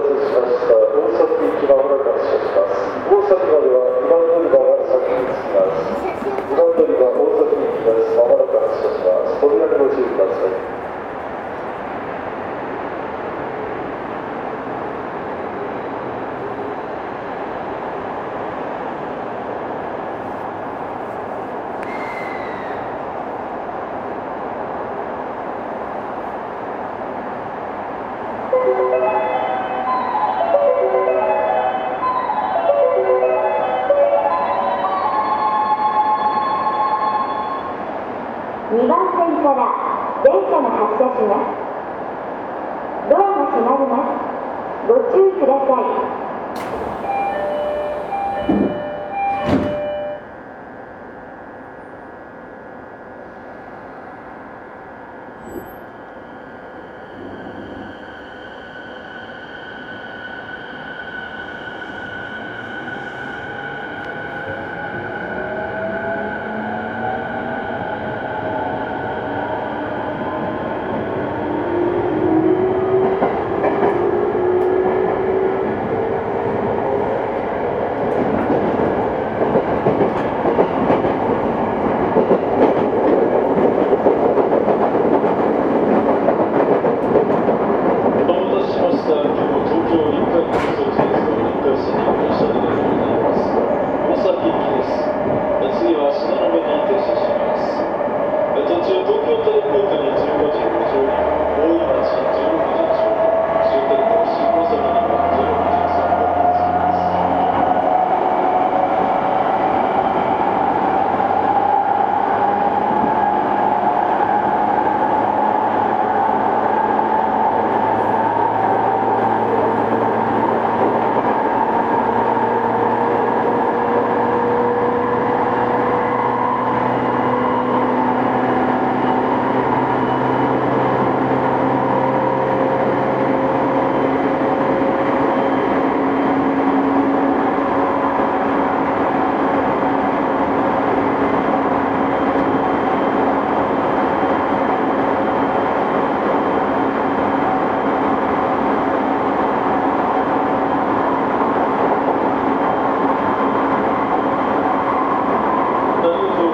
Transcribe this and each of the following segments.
todos os fãs. 2番線から電車が発車します。ドアが閉まります。ご注意ください。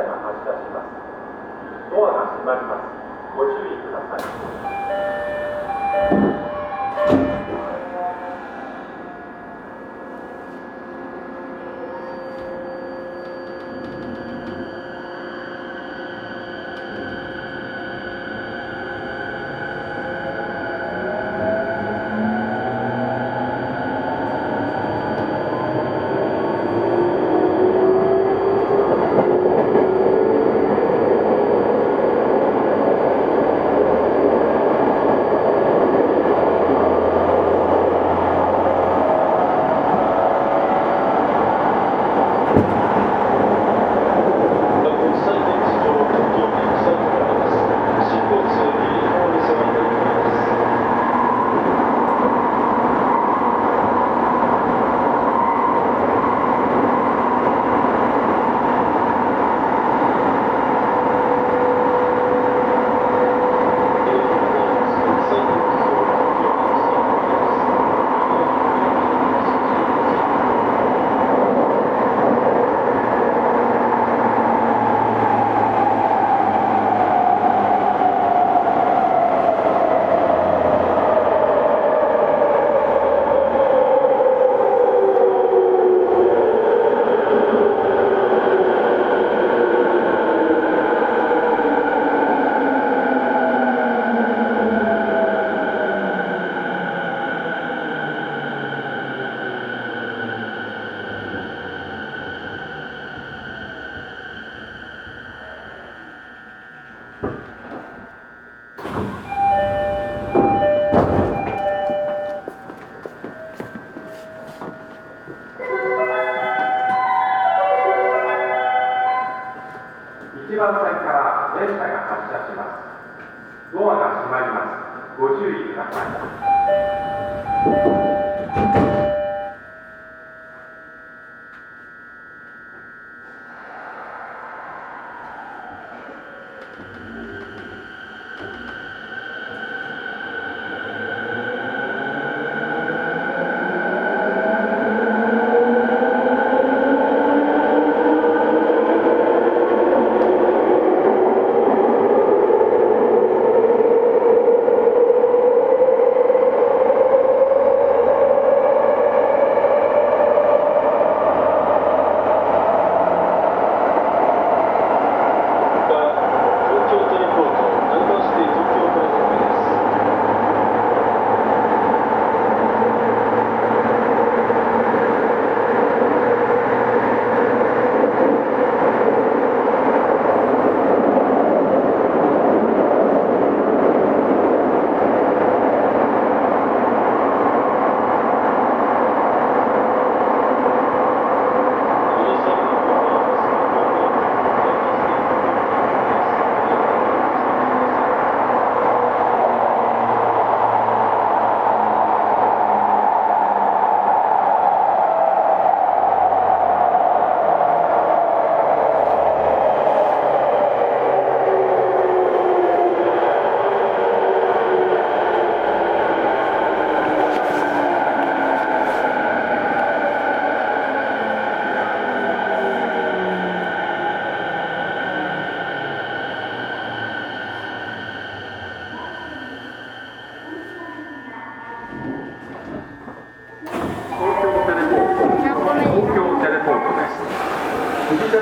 が発車します。ドアが閉まります。我去给他一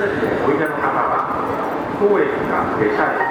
フジテレビでおいでの方は当駅か下車駅